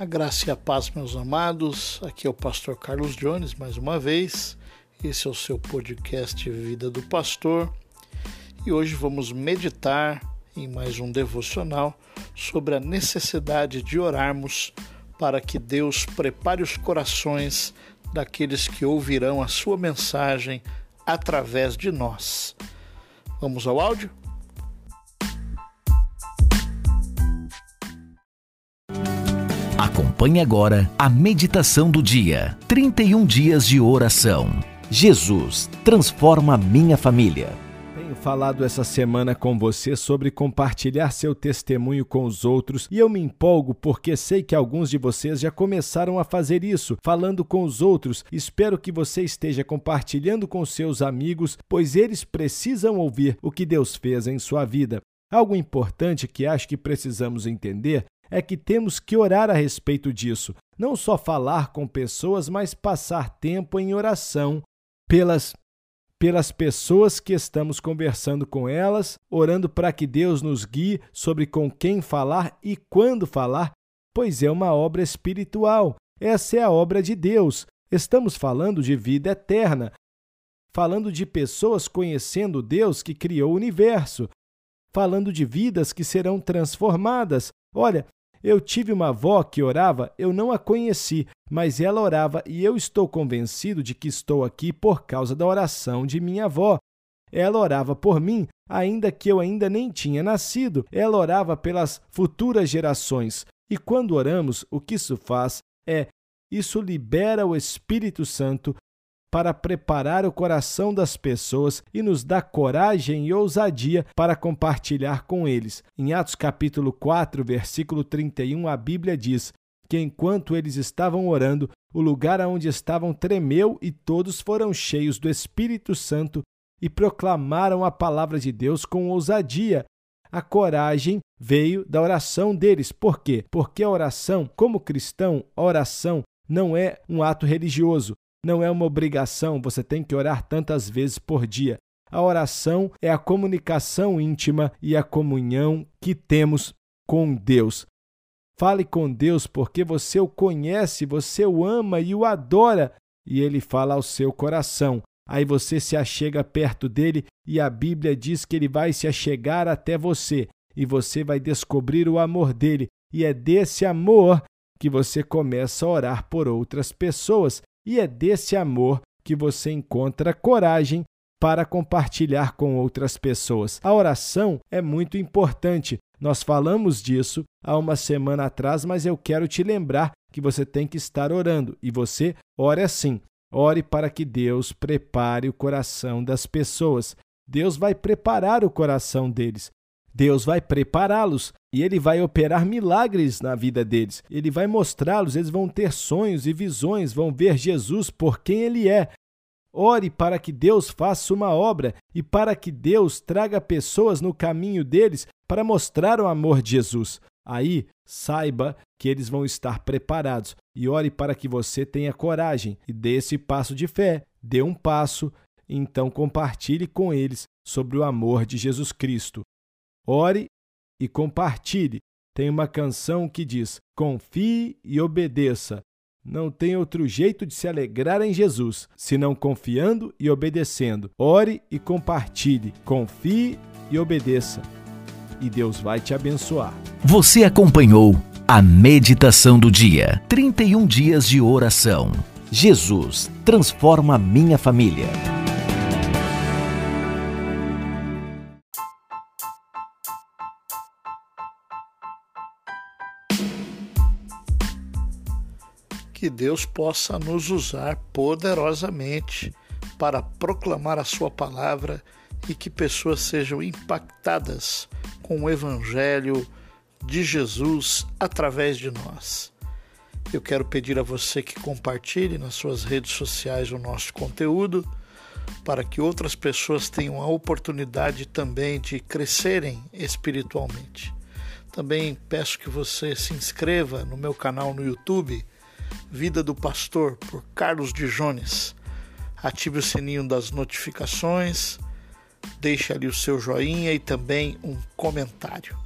A graça e a paz, meus amados. Aqui é o pastor Carlos Jones, mais uma vez. Esse é o seu podcast Vida do Pastor. E hoje vamos meditar em mais um devocional sobre a necessidade de orarmos para que Deus prepare os corações daqueles que ouvirão a sua mensagem através de nós. Vamos ao áudio? Acompanhe agora a meditação do dia. 31 dias de oração. Jesus transforma minha família. Tenho falado essa semana com você sobre compartilhar seu testemunho com os outros e eu me empolgo porque sei que alguns de vocês já começaram a fazer isso, falando com os outros. Espero que você esteja compartilhando com seus amigos, pois eles precisam ouvir o que Deus fez em sua vida. Algo importante que acho que precisamos entender é que temos que orar a respeito disso. Não só falar com pessoas, mas passar tempo em oração pelas pelas pessoas que estamos conversando com elas, orando para que Deus nos guie sobre com quem falar e quando falar, pois é uma obra espiritual. Essa é a obra de Deus. Estamos falando de vida eterna, falando de pessoas conhecendo Deus que criou o universo, falando de vidas que serão transformadas. Olha, eu tive uma avó que orava, eu não a conheci, mas ela orava e eu estou convencido de que estou aqui por causa da oração de minha avó. Ela orava por mim, ainda que eu ainda nem tinha nascido. Ela orava pelas futuras gerações. E quando oramos, o que isso faz é isso libera o Espírito Santo para preparar o coração das pessoas e nos dá coragem e ousadia para compartilhar com eles. Em Atos capítulo 4, versículo 31, a Bíblia diz que enquanto eles estavam orando, o lugar onde estavam tremeu e todos foram cheios do Espírito Santo e proclamaram a palavra de Deus com ousadia. A coragem veio da oração deles. Por quê? Porque a oração, como cristão, a oração não é um ato religioso, não é uma obrigação, você tem que orar tantas vezes por dia. A oração é a comunicação íntima e a comunhão que temos com Deus. Fale com Deus porque você o conhece, você o ama e o adora, e ele fala ao seu coração. Aí você se achega perto dele e a Bíblia diz que ele vai se achegar até você e você vai descobrir o amor dele. E é desse amor que você começa a orar por outras pessoas. E é desse amor que você encontra coragem para compartilhar com outras pessoas. A oração é muito importante. Nós falamos disso há uma semana atrás, mas eu quero te lembrar que você tem que estar orando. E você ore assim. Ore para que Deus prepare o coração das pessoas. Deus vai preparar o coração deles. Deus vai prepará-los e ele vai operar milagres na vida deles. Ele vai mostrá-los, eles vão ter sonhos e visões, vão ver Jesus por quem ele é. Ore para que Deus faça uma obra e para que Deus traga pessoas no caminho deles para mostrar o amor de Jesus. Aí, saiba que eles vão estar preparados e ore para que você tenha coragem e dê esse passo de fé. Dê um passo, então compartilhe com eles sobre o amor de Jesus Cristo. Ore e compartilhe. Tem uma canção que diz: Confie e obedeça. Não tem outro jeito de se alegrar em Jesus, senão confiando e obedecendo. Ore e compartilhe. Confie e obedeça. E Deus vai te abençoar. Você acompanhou a meditação do dia. 31 dias de oração. Jesus transforma minha família. Que Deus possa nos usar poderosamente para proclamar a Sua palavra e que pessoas sejam impactadas com o Evangelho de Jesus através de nós. Eu quero pedir a você que compartilhe nas suas redes sociais o nosso conteúdo para que outras pessoas tenham a oportunidade também de crescerem espiritualmente. Também peço que você se inscreva no meu canal no YouTube Vida do Pastor, por Carlos de Jones. Ative o sininho das notificações, deixe ali o seu joinha e também um comentário.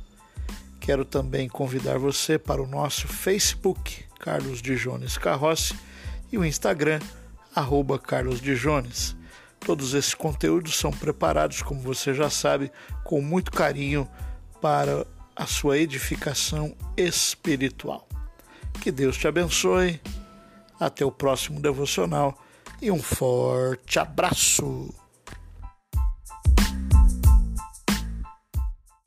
Quero também convidar você para o nosso Facebook, Carlos de Jones Carrossi, e o Instagram, arroba Carlos de Jones. Todos esses conteúdos são preparados, como você já sabe, com muito carinho para a sua edificação espiritual. Que Deus te abençoe. Até o próximo devocional e um forte abraço.